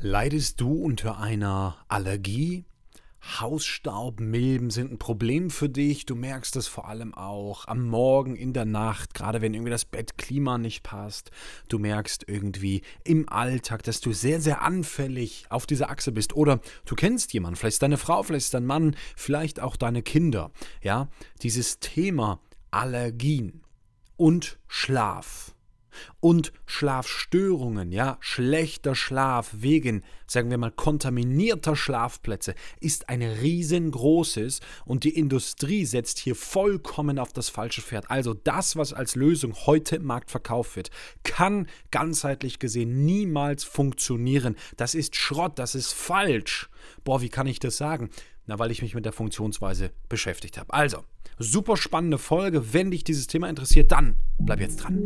Leidest du unter einer Allergie? Hausstaubmilben sind ein Problem für dich. Du merkst es vor allem auch am Morgen, in der Nacht, gerade wenn irgendwie das Bettklima nicht passt. Du merkst irgendwie im Alltag, dass du sehr, sehr anfällig auf dieser Achse bist. Oder du kennst jemanden, vielleicht deine Frau, vielleicht dein Mann, vielleicht auch deine Kinder. Ja, dieses Thema Allergien und Schlaf und Schlafstörungen, ja, schlechter Schlaf wegen, sagen wir mal, kontaminierter Schlafplätze ist ein riesengroßes und die Industrie setzt hier vollkommen auf das falsche Pferd. Also das, was als Lösung heute im Markt verkauft wird, kann ganzheitlich gesehen niemals funktionieren. Das ist Schrott, das ist falsch. Boah, wie kann ich das sagen? Na, weil ich mich mit der Funktionsweise beschäftigt habe. Also, super spannende Folge. Wenn dich dieses Thema interessiert, dann bleib jetzt dran.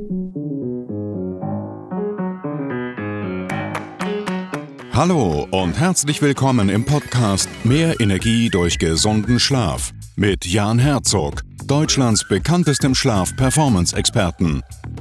Hallo und herzlich willkommen im Podcast Mehr Energie durch gesunden Schlaf mit Jan Herzog, Deutschlands bekanntestem Schlaf-Performance-Experten.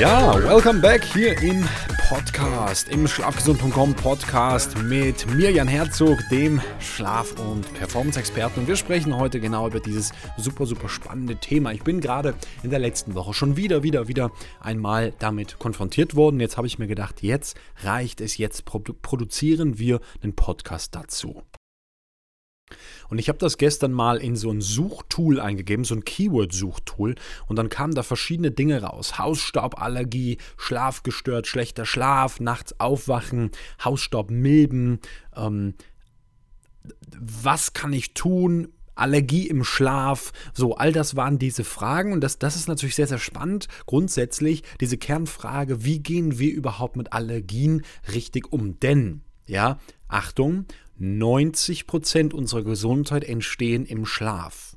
Ja, welcome back hier im Podcast, im Schlafgesund.com Podcast mit mir, Jan Herzog, dem Schlaf- und Performance-Experten. Und wir sprechen heute genau über dieses super, super spannende Thema. Ich bin gerade in der letzten Woche schon wieder, wieder, wieder einmal damit konfrontiert worden. Jetzt habe ich mir gedacht, jetzt reicht es, jetzt produzieren wir einen Podcast dazu. Und ich habe das gestern mal in so ein Suchtool eingegeben, so ein Keyword-Suchtool. Und dann kamen da verschiedene Dinge raus. Hausstauballergie, Schlafgestört, schlechter Schlaf, nachts aufwachen, Hausstaubmilben. Ähm, was kann ich tun? Allergie im Schlaf, so, all das waren diese Fragen und das, das ist natürlich sehr, sehr spannend. Grundsätzlich diese Kernfrage, wie gehen wir überhaupt mit Allergien richtig um? Denn, ja, Achtung, 90% unserer Gesundheit entstehen im Schlaf.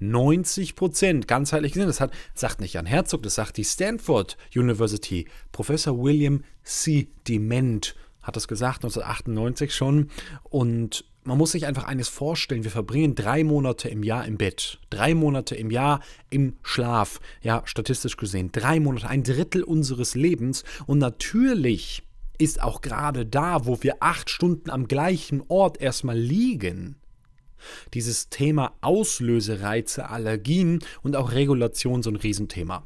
90% ganzheitlich gesehen, das hat, sagt nicht Jan Herzog, das sagt die Stanford University. Professor William C. Dement hat das gesagt, 1998 schon. Und man muss sich einfach eines vorstellen, wir verbringen drei Monate im Jahr im Bett, drei Monate im Jahr im Schlaf, ja, statistisch gesehen, drei Monate, ein Drittel unseres Lebens. Und natürlich ist auch gerade da, wo wir acht Stunden am gleichen Ort erstmal liegen. Dieses Thema Auslösereize, Allergien und auch Regulation so ein Riesenthema.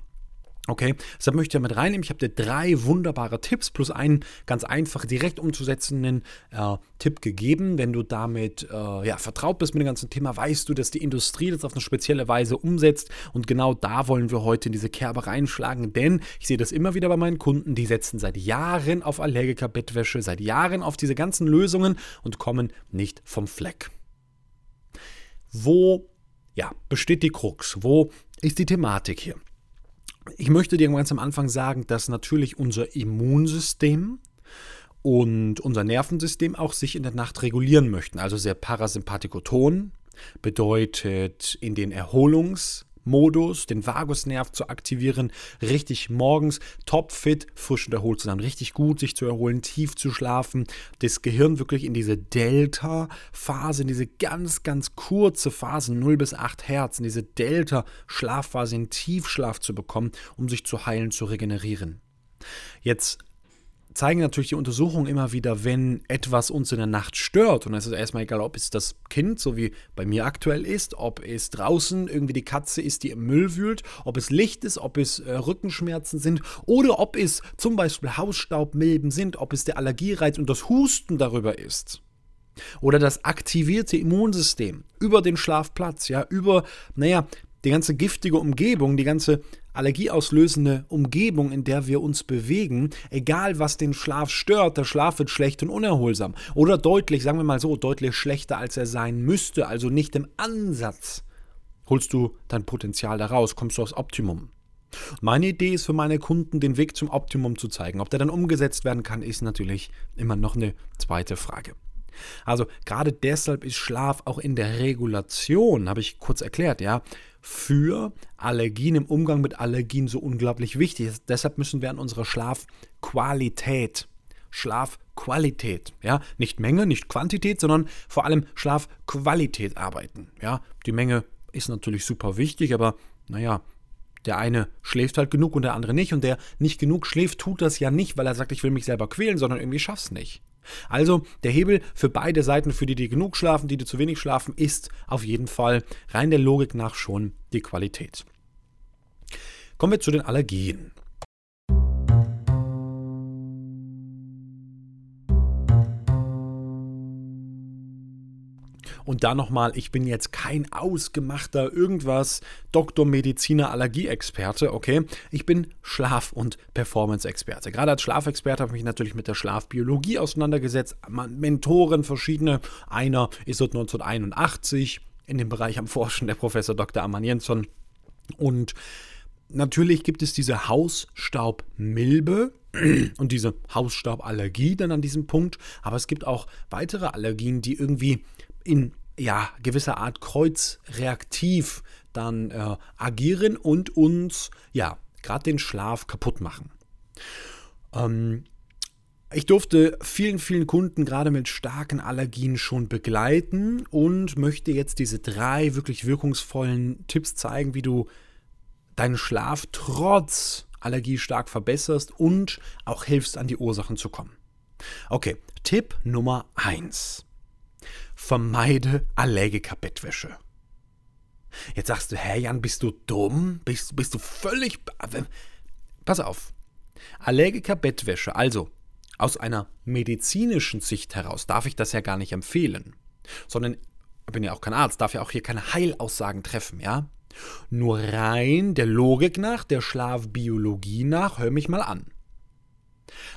Okay, deshalb möchte ich ja mit reinnehmen. Ich habe dir drei wunderbare Tipps plus einen ganz einfach direkt umzusetzenden äh, Tipp gegeben. Wenn du damit äh, ja, vertraut bist mit dem ganzen Thema, weißt du, dass die Industrie das auf eine spezielle Weise umsetzt. Und genau da wollen wir heute in diese Kerbe reinschlagen, denn ich sehe das immer wieder bei meinen Kunden, die setzen seit Jahren auf Allergiker-Bettwäsche, seit Jahren auf diese ganzen Lösungen und kommen nicht vom Fleck. Wo ja, besteht die Krux? Wo ist die Thematik hier? Ich möchte dir ganz am Anfang sagen, dass natürlich unser Immunsystem und unser Nervensystem auch sich in der Nacht regulieren möchten. Also sehr parasympathikoton bedeutet in den Erholungs- Modus, den Vagusnerv zu aktivieren, richtig morgens topfit, frisch und erholt zu sein, richtig gut sich zu erholen, tief zu schlafen, das Gehirn wirklich in diese Delta-Phase, in diese ganz, ganz kurze Phase, 0 bis 8 Hertz, in diese Delta-Schlafphase, in Tiefschlaf zu bekommen, um sich zu heilen, zu regenerieren. Jetzt zeigen natürlich die Untersuchungen immer wieder, wenn etwas uns in der Nacht stört, und es ist erstmal egal, ob es das Kind, so wie bei mir aktuell ist, ob es draußen irgendwie die Katze ist, die im Müll wühlt, ob es Licht ist, ob es äh, Rückenschmerzen sind oder ob es zum Beispiel Hausstaubmilben sind, ob es der Allergiereiz und das Husten darüber ist. Oder das aktivierte Immunsystem über den Schlafplatz, ja, über, naja, die ganze giftige Umgebung, die ganze allergieauslösende Umgebung, in der wir uns bewegen, egal was den Schlaf stört, der Schlaf wird schlecht und unerholsam. Oder deutlich, sagen wir mal so, deutlich schlechter, als er sein müsste, also nicht im Ansatz holst du dein Potenzial daraus, kommst du aufs Optimum. Meine Idee ist für meine Kunden, den Weg zum Optimum zu zeigen. Ob der dann umgesetzt werden kann, ist natürlich immer noch eine zweite Frage. Also gerade deshalb ist Schlaf auch in der Regulation, habe ich kurz erklärt, ja, für Allergien im Umgang mit Allergien so unglaublich wichtig. Deshalb müssen wir an unserer Schlafqualität, Schlafqualität, ja, nicht Menge, nicht Quantität, sondern vor allem Schlafqualität arbeiten. Ja, die Menge ist natürlich super wichtig, aber naja, der eine schläft halt genug und der andere nicht. Und der nicht genug schläft, tut das ja nicht, weil er sagt, ich will mich selber quälen, sondern irgendwie schaff's nicht. Also der Hebel für beide Seiten, für die, die genug schlafen, die, die zu wenig schlafen, ist auf jeden Fall rein der Logik nach schon die Qualität. Kommen wir zu den Allergien. Und da nochmal, ich bin jetzt kein ausgemachter irgendwas Doktor, Mediziner, Allergieexperte, okay? Ich bin Schlaf- und Performance-Experte. Gerade als Schlafexperte habe ich mich natürlich mit der Schlafbiologie auseinandergesetzt. Mentoren verschiedene. Einer ist seit 1981 in dem Bereich am Forschen, der Professor Dr. Aman Jensson. Und natürlich gibt es diese Hausstaubmilbe und diese Hausstauballergie dann an diesem Punkt. Aber es gibt auch weitere Allergien, die irgendwie in ja, gewisser Art kreuzreaktiv dann äh, agieren und uns ja gerade den Schlaf kaputt machen. Ähm, ich durfte vielen, vielen Kunden gerade mit starken Allergien schon begleiten und möchte jetzt diese drei wirklich wirkungsvollen Tipps zeigen, wie du deinen Schlaf trotz Allergie stark verbesserst und auch hilfst, an die Ursachen zu kommen. Okay, Tipp Nummer 1. Vermeide Allergiker-Bettwäsche. Jetzt sagst du, hä Jan, bist du dumm? Bist, bist du völlig... Pass auf. Allergiker-Bettwäsche, also aus einer medizinischen Sicht heraus, darf ich das ja gar nicht empfehlen. Sondern, ich bin ja auch kein Arzt, darf ja auch hier keine Heilaussagen treffen, ja? Nur rein der Logik nach, der Schlafbiologie nach, hör mich mal an.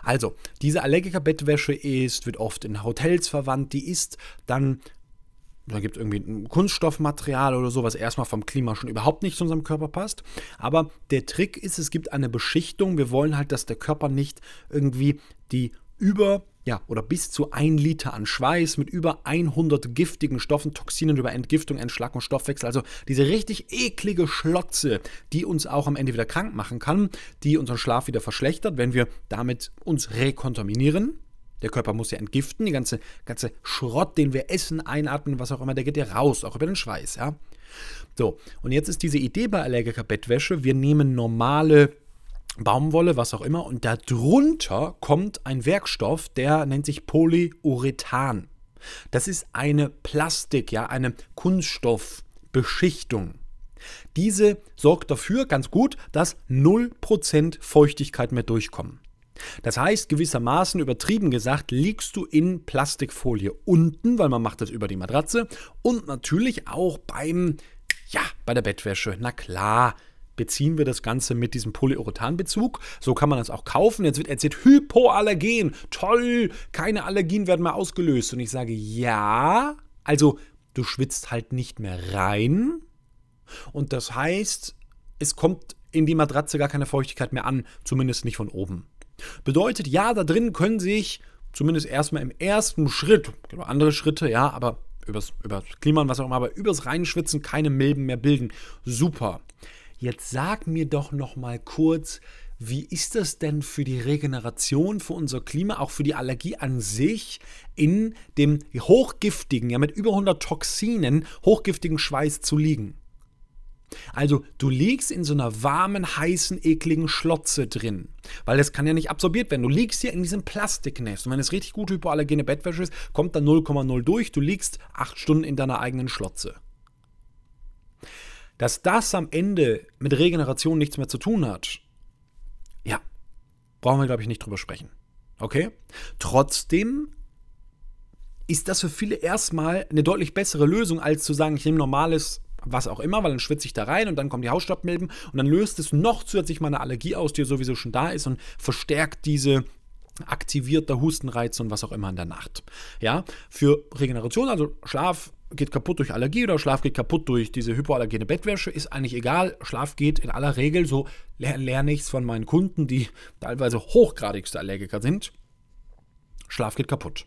Also, diese Allergiker-Bettwäsche ist, wird oft in Hotels verwandt, die ist dann da gibt es irgendwie ein Kunststoffmaterial oder so, was erstmal vom Klima schon überhaupt nicht zu unserem Körper passt. Aber der Trick ist, es gibt eine Beschichtung. Wir wollen halt, dass der Körper nicht irgendwie die über ja, oder bis zu ein Liter an Schweiß mit über 100 giftigen Stoffen, Toxinen über Entgiftung, Entschlackung, Stoffwechsel. Also diese richtig eklige Schlotze, die uns auch am Ende wieder krank machen kann, die unseren Schlaf wieder verschlechtert, wenn wir damit uns rekontaminieren. Der Körper muss ja entgiften, die ganze, ganze Schrott, den wir essen, einatmen, was auch immer, der geht ja raus, auch über den Schweiß, ja. So, und jetzt ist diese Idee bei Allergiker-Bettwäsche, wir nehmen normale Baumwolle, was auch immer. Und darunter kommt ein Werkstoff, der nennt sich Polyurethan. Das ist eine Plastik, ja, eine Kunststoffbeschichtung. Diese sorgt dafür ganz gut, dass 0% Feuchtigkeit mehr durchkommen. Das heißt, gewissermaßen übertrieben gesagt, liegst du in Plastikfolie unten, weil man macht das über die Matratze und natürlich auch beim ja, bei der Bettwäsche. Na klar, beziehen wir das Ganze mit diesem Polyurethanbezug. So kann man das auch kaufen. Jetzt wird erzählt, Hypoallergen. Toll, keine Allergien werden mehr ausgelöst. Und ich sage, ja, also du schwitzt halt nicht mehr rein. Und das heißt, es kommt in die Matratze gar keine Feuchtigkeit mehr an, zumindest nicht von oben. Bedeutet, ja, da drin können sich zumindest erstmal im ersten Schritt, gibt andere Schritte, ja, aber übers, übers Klima und was auch immer, aber übers Reinschwitzen keine Milben mehr bilden. Super. Jetzt sag mir doch noch mal kurz, wie ist das denn für die Regeneration, für unser Klima, auch für die Allergie an sich in dem hochgiftigen, ja mit über 100 Toxinen, hochgiftigen Schweiß zu liegen? Also du liegst in so einer warmen, heißen, ekligen Schlotze drin, weil das kann ja nicht absorbiert werden. Du liegst hier in diesem Plastiknest und wenn es richtig gut hypoallergene Bettwäsche ist, kommt da 0,0 durch. Du liegst acht Stunden in deiner eigenen Schlotze. Dass das am Ende mit Regeneration nichts mehr zu tun hat, ja, brauchen wir, glaube ich, nicht drüber sprechen. Okay? Trotzdem ist das für viele erstmal eine deutlich bessere Lösung, als zu sagen, ich nehme normales was auch immer, weil dann schwitze ich da rein und dann kommen die Hausstaubmilben und dann löst es noch zusätzlich meine Allergie aus, die sowieso schon da ist und verstärkt diese aktivierter Hustenreiz und was auch immer in der Nacht. Ja, für Regeneration, also Schlaf geht kaputt durch Allergie oder Schlaf geht kaputt durch diese hypoallergene Bettwäsche, ist eigentlich egal. Schlaf geht in aller Regel, so lerne ich es von meinen Kunden, die teilweise hochgradigste Allergiker sind. Schlaf geht kaputt.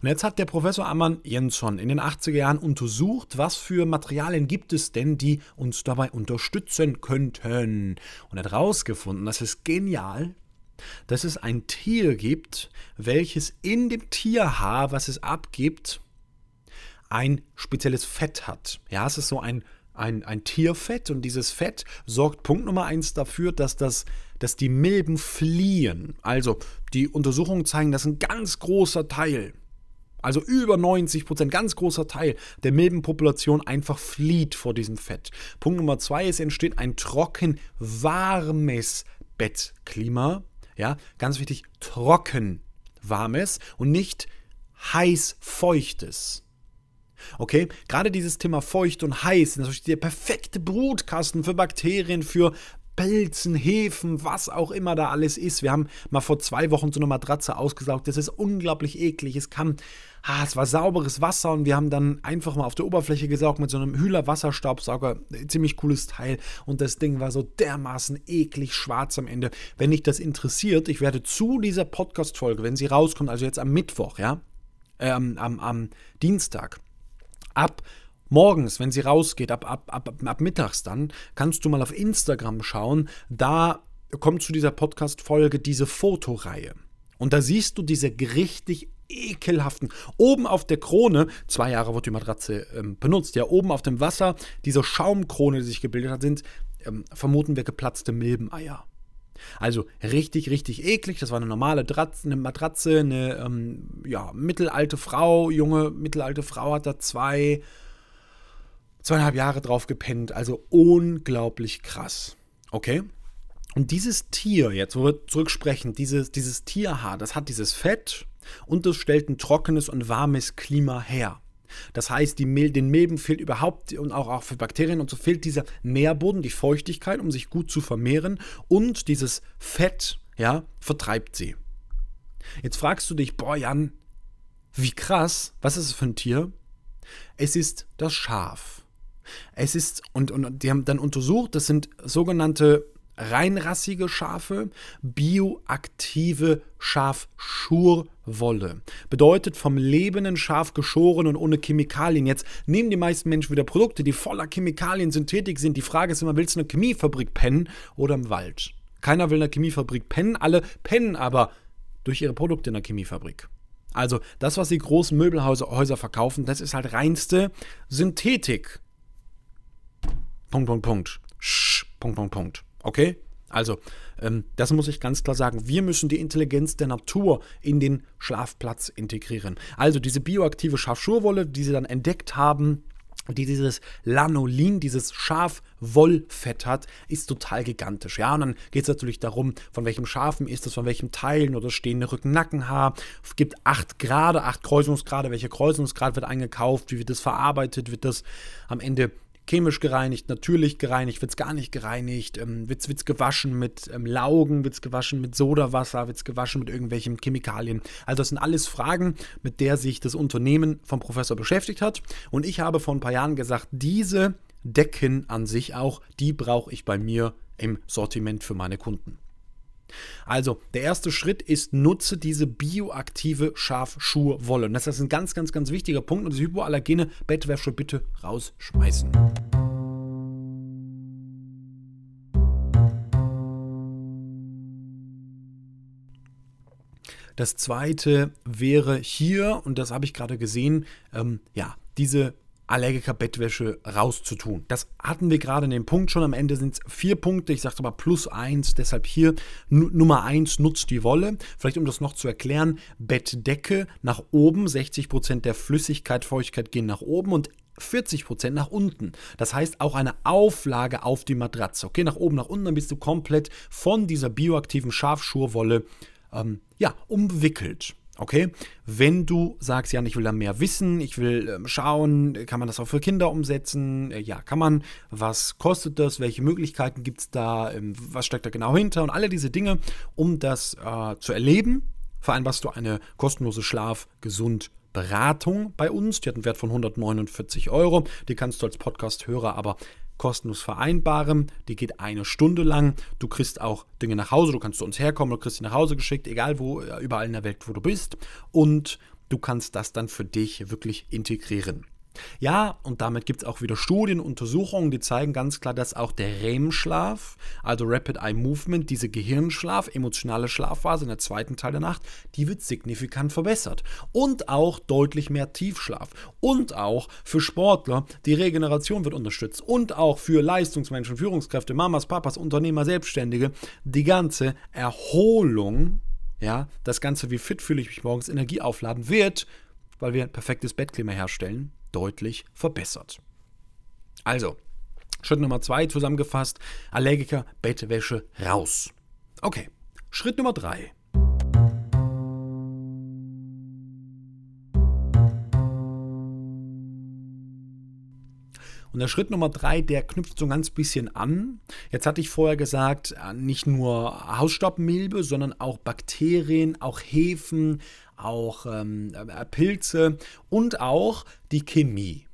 Und jetzt hat der Professor Ammann Jensson in den 80er Jahren untersucht, was für Materialien gibt es denn, die uns dabei unterstützen könnten. Und hat herausgefunden, das ist genial, dass es ein Tier gibt, welches in dem Tierhaar, was es abgibt, ein spezielles Fett hat. Ja, es ist so ein, ein, ein Tierfett und dieses Fett sorgt Punkt Nummer eins dafür, dass, das, dass die Milben fliehen. Also die Untersuchungen zeigen, dass ein ganz großer Teil also über 90 Prozent, ganz großer Teil der Milbenpopulation einfach flieht vor diesem Fett. Punkt Nummer zwei, es entsteht ein trocken warmes Bettklima. Ja, ganz wichtig, trocken warmes und nicht heiß feuchtes. Okay, gerade dieses Thema feucht und heiß ist natürlich der perfekte Brutkasten für Bakterien, für Pelzen, Hefen, was auch immer da alles ist. Wir haben mal vor zwei Wochen so eine Matratze ausgesaugt. Das ist unglaublich eklig. Es kam, ah, es war sauberes Wasser und wir haben dann einfach mal auf der Oberfläche gesaugt mit so einem Hühler Wasserstaubsauger. Ziemlich cooles Teil. Und das Ding war so dermaßen eklig schwarz am Ende. Wenn dich das interessiert, ich werde zu dieser Podcast-Folge, wenn sie rauskommt, also jetzt am Mittwoch, ja, ähm, am, am Dienstag, ab morgens, wenn sie rausgeht, ab, ab, ab, ab mittags dann, kannst du mal auf Instagram schauen. Da kommt zu dieser Podcast-Folge diese Fotoreihe. Und da siehst du diese richtig ekelhaften. Oben auf der Krone, zwei Jahre wird die Matratze ähm, benutzt, ja, oben auf dem Wasser, diese Schaumkrone, die sich gebildet hat, sind, ähm, vermuten wir, geplatzte Milbeneier. Also richtig, richtig eklig. Das war eine normale Dratze, eine Matratze, eine ähm, ja, mittelalte Frau, junge mittelalte Frau hat da zwei zweieinhalb Jahre drauf gepennt. Also unglaublich krass. Okay? Und dieses Tier, jetzt wo wir zurücksprechen, dieses, dieses Tierhaar, das hat dieses Fett und das stellt ein trockenes und warmes Klima her. Das heißt, die Mil den Milben fehlt überhaupt und auch, auch für Bakterien und so fehlt dieser Nährboden, die Feuchtigkeit, um sich gut zu vermehren und dieses Fett, ja, vertreibt sie. Jetzt fragst du dich, boah Jan, wie krass, was ist es für ein Tier? Es ist das Schaf. Es ist, und, und die haben dann untersucht, das sind sogenannte reinrassige Schafe, bioaktive Schafschurwolle. Bedeutet vom lebenden Schaf geschoren und ohne Chemikalien. Jetzt nehmen die meisten Menschen wieder Produkte, die voller Chemikalien, Synthetik sind. Die Frage ist immer, willst du eine Chemiefabrik pennen oder im Wald? Keiner will in einer Chemiefabrik pennen, alle pennen aber durch ihre Produkte in der Chemiefabrik. Also das, was die großen Möbelhäuser verkaufen, das ist halt reinste Synthetik. Punkt, Punkt, Punkt. Sch, Punkt, Punkt, Punkt. Okay? Also, ähm, das muss ich ganz klar sagen. Wir müssen die Intelligenz der Natur in den Schlafplatz integrieren. Also diese bioaktive Schafschurwolle, die sie dann entdeckt haben, die dieses Lanolin, dieses Schafwollfett hat, ist total gigantisch. Ja, und dann geht es natürlich darum, von welchem Schafen ist es, von welchem Teilen oder stehende Rücken-Nackenhaar. Es gibt acht Grade, acht Kreuzungsgrade. Welcher Kreuzungsgrad wird eingekauft? Wie wird das verarbeitet? Wird das am Ende chemisch gereinigt, natürlich gereinigt, wird es gar nicht gereinigt, ähm, wird es gewaschen mit ähm, Laugen, wird es gewaschen mit Sodawasser, wird es gewaschen mit irgendwelchen Chemikalien. Also das sind alles Fragen, mit der sich das Unternehmen vom Professor beschäftigt hat. Und ich habe vor ein paar Jahren gesagt, diese Decken an sich auch, die brauche ich bei mir im Sortiment für meine Kunden. Also, der erste Schritt ist, nutze diese bioaktive Schafschuhwolle. Und das ist ein ganz, ganz, ganz wichtiger Punkt. Und diese hypoallergene Bettwäsche bitte rausschmeißen. Das zweite wäre hier, und das habe ich gerade gesehen, ähm, ja, diese Allergiker-Bettwäsche rauszutun. Das hatten wir gerade in dem Punkt schon. Am Ende sind es vier Punkte. Ich sagte aber plus eins. Deshalb hier Nummer eins nutzt die Wolle. Vielleicht um das noch zu erklären: Bettdecke nach oben. 60% der Flüssigkeit, Feuchtigkeit gehen nach oben und 40% nach unten. Das heißt auch eine Auflage auf die Matratze. Okay, nach oben, nach unten, dann bist du komplett von dieser bioaktiven Schafschurwolle ähm, ja, umwickelt. Okay, wenn du sagst, ja, ich will da mehr wissen, ich will ähm, schauen, kann man das auch für Kinder umsetzen? Äh, ja, kann man. Was kostet das? Welche Möglichkeiten gibt es da? Ähm, was steckt da genau hinter? Und alle diese Dinge, um das äh, zu erleben, vereinbarst du eine kostenlose Schlaf-, Gesund- Beratung bei uns. Die hat einen Wert von 149 Euro. Die kannst du als Podcast-Hörer aber kostenlos vereinbaren. Die geht eine Stunde lang. Du kriegst auch Dinge nach Hause. Du kannst zu uns herkommen, du kriegst sie nach Hause geschickt, egal wo, äh, überall in der Welt, wo du bist. Und du kannst das dann für dich wirklich integrieren. Ja, und damit gibt es auch wieder Studien, Untersuchungen, die zeigen ganz klar, dass auch der REM-Schlaf, also Rapid Eye Movement, diese Gehirnschlaf, emotionale Schlafphase in der zweiten Teil der Nacht, die wird signifikant verbessert. Und auch deutlich mehr Tiefschlaf. Und auch für Sportler, die Regeneration wird unterstützt. Und auch für Leistungsmenschen, Führungskräfte, Mamas, Papas, Unternehmer, Selbstständige, die ganze Erholung, ja, das Ganze, wie fit fühle ich mich morgens, Energie aufladen wird, weil wir ein perfektes Bettklima herstellen deutlich verbessert. Also, Schritt Nummer zwei zusammengefasst, Allergiker, Bettwäsche raus. Okay, Schritt Nummer drei. Und der Schritt Nummer drei, der knüpft so ein ganz bisschen an. Jetzt hatte ich vorher gesagt, äh, nicht nur Hausstaubmilbe, sondern auch Bakterien, auch Hefen, auch ähm, äh, Pilze und auch die Chemie.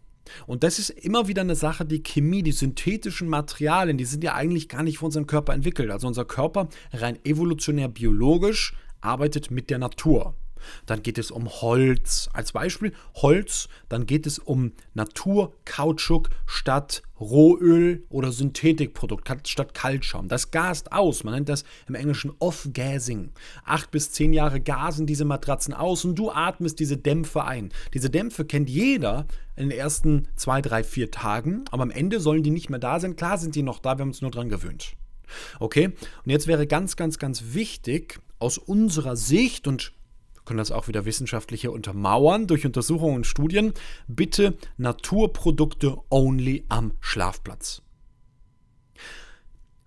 Und das ist immer wieder eine Sache, die Chemie, die synthetischen Materialien, die sind ja eigentlich gar nicht für unseren Körper entwickelt. Also unser Körper rein evolutionär biologisch arbeitet mit der Natur. Dann geht es um Holz als Beispiel. Holz, dann geht es um Naturkautschuk statt Rohöl oder Synthetikprodukt statt Kaltschaum. Das gast aus. Man nennt das im Englischen Off-Gassing. Acht bis zehn Jahre gasen diese Matratzen aus und du atmest diese Dämpfe ein. Diese Dämpfe kennt jeder in den ersten zwei, drei, vier Tagen, aber am Ende sollen die nicht mehr da sein. Klar sind die noch da, wir haben uns nur dran gewöhnt. Okay? Und jetzt wäre ganz, ganz, ganz wichtig, aus unserer Sicht und können das auch wieder wissenschaftliche untermauern durch Untersuchungen und Studien. Bitte Naturprodukte only am Schlafplatz.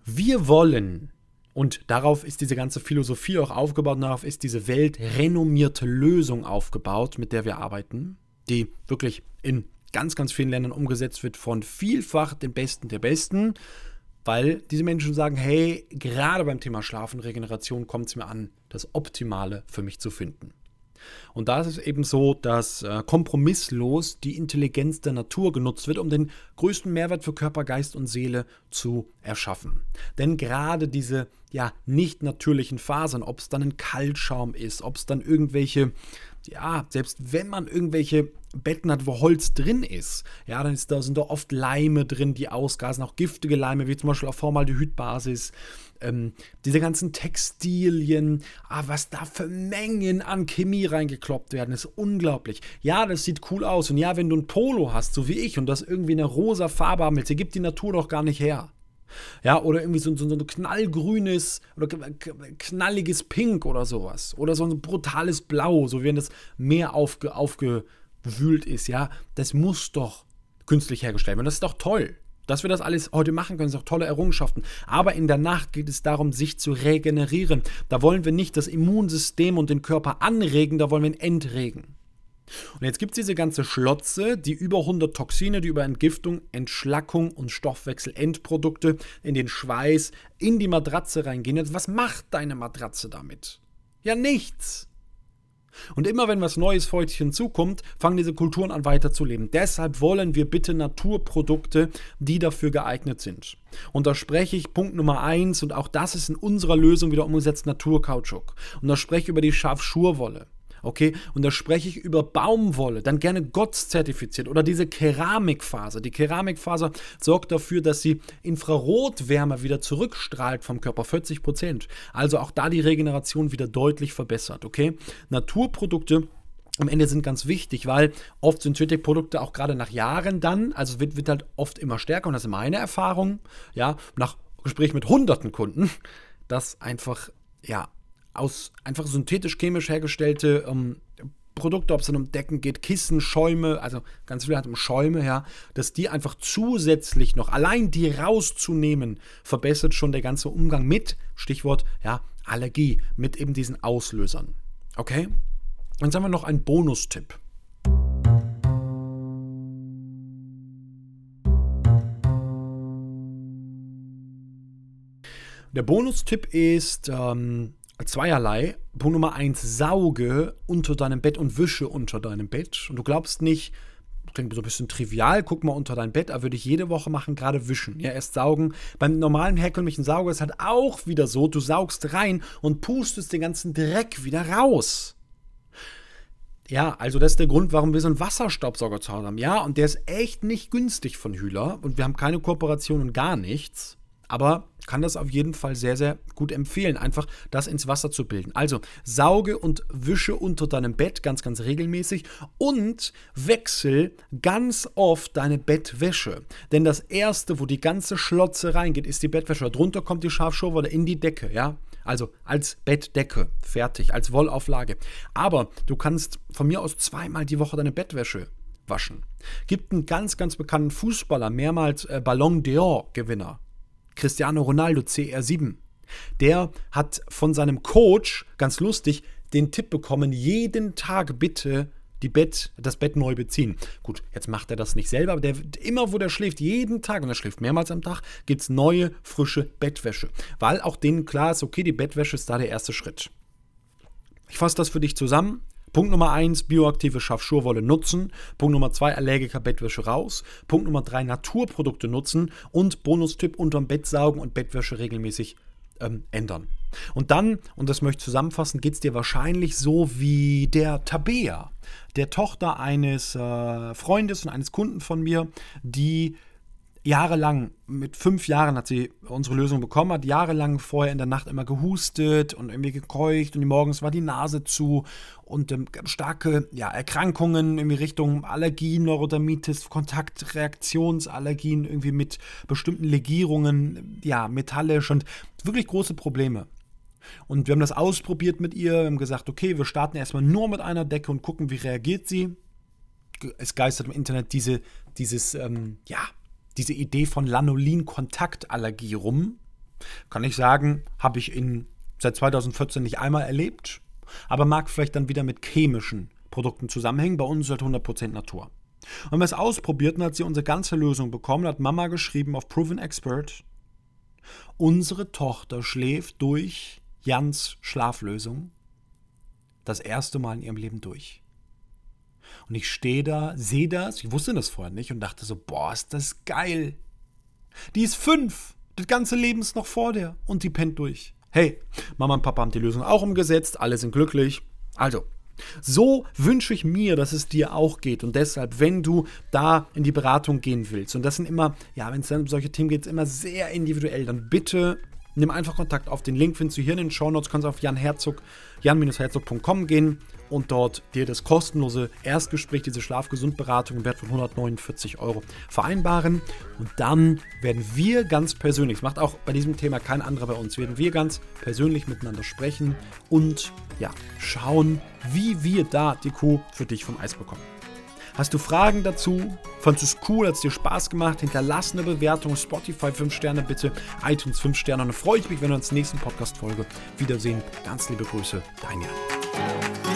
Wir wollen, und darauf ist diese ganze Philosophie auch aufgebaut, darauf ist diese weltrenommierte Lösung aufgebaut, mit der wir arbeiten, die wirklich in ganz, ganz vielen Ländern umgesetzt wird von vielfach den Besten der Besten weil diese Menschen sagen, hey, gerade beim Thema Schlaf und Regeneration kommt es mir an, das Optimale für mich zu finden. Und da ist es eben so, dass äh, kompromisslos die Intelligenz der Natur genutzt wird, um den größten Mehrwert für Körper, Geist und Seele zu erschaffen. Denn gerade diese ja nicht natürlichen Fasern, ob es dann ein Kaltschaum ist, ob es dann irgendwelche ja, selbst wenn man irgendwelche Betten hat, wo Holz drin ist, ja, dann ist da, sind da oft Leime drin, die ausgasen, auch giftige Leime, wie zum Beispiel auf Formaldehydbasis. Ähm, diese ganzen Textilien, ah, was da für Mengen an Chemie reingekloppt werden, ist unglaublich. Ja, das sieht cool aus. Und ja, wenn du ein Polo hast, so wie ich, und das irgendwie eine rosa Farbe haben willst, gibt die Natur doch gar nicht her. Ja, oder irgendwie so, so, so ein knallgrünes oder knalliges Pink oder sowas. Oder so ein brutales Blau, so wie wenn das Meer aufge, aufgewühlt ist. Ja, das muss doch künstlich hergestellt werden. Das ist doch toll. Dass wir das alles heute machen können, sind doch tolle Errungenschaften. Aber in der Nacht geht es darum, sich zu regenerieren. Da wollen wir nicht das Immunsystem und den Körper anregen, da wollen wir ihn entregen. Und jetzt gibt es diese ganze Schlotze, die über 100 Toxine, die über Entgiftung, Entschlackung und Stoffwechselendprodukte in den Schweiß, in die Matratze reingehen. Jetzt, was macht deine Matratze damit? Ja, nichts. Und immer wenn was Neues für euch hinzukommt, fangen diese Kulturen an weiterzuleben. Deshalb wollen wir bitte Naturprodukte, die dafür geeignet sind. Und da spreche ich Punkt Nummer eins und auch das ist in unserer Lösung wieder umgesetzt Naturkautschuk. Und da spreche ich über die Schafschurwolle. Okay, und da spreche ich über Baumwolle, dann gerne GOTS zertifiziert oder diese Keramikfaser. Die Keramikfaser sorgt dafür, dass sie Infrarotwärme wieder zurückstrahlt vom Körper, 40 Prozent. Also auch da die Regeneration wieder deutlich verbessert. Okay, Naturprodukte am Ende sind ganz wichtig, weil oft Synthetikprodukte auch gerade nach Jahren dann, also wird, wird halt oft immer stärker und das ist meine Erfahrung, ja, nach Gespräch mit hunderten Kunden, dass einfach, ja, aus einfach synthetisch-chemisch hergestellte ähm, Produkte, ob es dann um Decken geht, Kissen, Schäume, also ganz viel hat um Schäume, ja, dass die einfach zusätzlich noch, allein die rauszunehmen, verbessert schon der ganze Umgang mit, Stichwort, ja, Allergie, mit eben diesen Auslösern. Okay? Jetzt haben wir noch einen Bonustipp. Der Bonustipp ist, ähm, zweierlei. Punkt Nummer eins, sauge unter deinem Bett und wische unter deinem Bett. Und du glaubst nicht, klingt so ein bisschen trivial, guck mal unter dein Bett, aber würde ich jede Woche machen, gerade wischen. Ja, erst saugen. Beim normalen herkömmlichen Sauger ist halt auch wieder so, du saugst rein und pustest den ganzen Dreck wieder raus. Ja, also das ist der Grund, warum wir so einen Wasserstaubsauger zu Hause haben. Ja, und der ist echt nicht günstig von Hühler und wir haben keine Kooperation und gar nichts. Aber kann das auf jeden Fall sehr, sehr gut empfehlen, einfach das ins Wasser zu bilden. Also sauge und wische unter deinem Bett ganz, ganz regelmäßig und wechsel ganz oft deine Bettwäsche. Denn das erste, wo die ganze Schlotze reingeht, ist die Bettwäsche. Darunter kommt die Schafschurwolle in die Decke, ja. Also als Bettdecke, fertig, als Wollauflage. Aber du kannst von mir aus zweimal die Woche deine Bettwäsche waschen. Gibt einen ganz, ganz bekannten Fußballer, mehrmals äh, Ballon d'Or-Gewinner. Cristiano Ronaldo CR7. Der hat von seinem Coach, ganz lustig, den Tipp bekommen, jeden Tag bitte die Bett, das Bett neu beziehen. Gut, jetzt macht er das nicht selber, aber der, immer wo der schläft, jeden Tag, und er schläft mehrmals am Tag, gibt es neue, frische Bettwäsche. Weil auch denen klar ist, okay, die Bettwäsche ist da der erste Schritt. Ich fasse das für dich zusammen. Punkt Nummer 1, bioaktive Schafschurwolle nutzen. Punkt Nummer 2, Allergiker-Bettwäsche raus. Punkt Nummer 3, Naturprodukte nutzen. Und Bonustipp, unterm Bett saugen und Bettwäsche regelmäßig ähm, ändern. Und dann, und das möchte ich zusammenfassen, geht es dir wahrscheinlich so wie der Tabea, der Tochter eines äh, Freundes und eines Kunden von mir, die jahrelang, mit fünf Jahren hat sie unsere Lösung bekommen, hat jahrelang vorher in der Nacht immer gehustet und irgendwie gekeucht und morgens war die Nase zu und ähm, starke ja, Erkrankungen in Richtung Allergien, Neurodermitis, Kontaktreaktionsallergien, irgendwie mit bestimmten Legierungen, ja, metallisch und wirklich große Probleme. Und wir haben das ausprobiert mit ihr, haben gesagt, okay, wir starten erstmal nur mit einer Decke und gucken, wie reagiert sie. Es geistert im Internet diese, dieses, ähm, ja, diese Idee von Lanolin-Kontaktallergie rum. Kann ich sagen, habe ich in, seit 2014 nicht einmal erlebt, aber mag vielleicht dann wieder mit chemischen Produkten zusammenhängen. Bei uns ist halt 100% Natur. Und wir es ausprobierten, hat sie unsere ganze Lösung bekommen, hat Mama geschrieben auf Proven Expert. Unsere Tochter schläft durch Jans Schlaflösung das erste Mal in ihrem Leben durch. Und ich stehe da, sehe das, ich wusste das vorher nicht und dachte so, boah, ist das geil. Die ist fünf, das ganze Leben ist noch vor der und die pennt durch. Hey, Mama und Papa haben die Lösung auch umgesetzt, alle sind glücklich. Also, so wünsche ich mir, dass es dir auch geht. Und deshalb, wenn du da in die Beratung gehen willst, und das sind immer, ja, wenn es dann um solche Themen geht, immer sehr individuell, dann bitte nimm einfach Kontakt auf. Den Link findest du hier in den Show Notes. Kannst auf Jan Herzog, jan-herzog.com gehen und dort dir das kostenlose Erstgespräch, diese Schlafgesundberatung im Wert von 149 Euro vereinbaren. Und dann werden wir ganz persönlich, das macht auch bei diesem Thema kein anderer bei uns, werden wir ganz persönlich miteinander sprechen und ja, schauen, wie wir da die Kuh für dich vom Eis bekommen. Hast du Fragen dazu? Fandest du es cool? Hat es dir Spaß gemacht? Hinterlass eine Bewertung. Spotify 5 Sterne bitte. iTunes 5 Sterne. Und dann freue ich mich, wenn wir uns in der nächsten Podcast-Folge wiedersehen. Ganz liebe Grüße, dein Jan.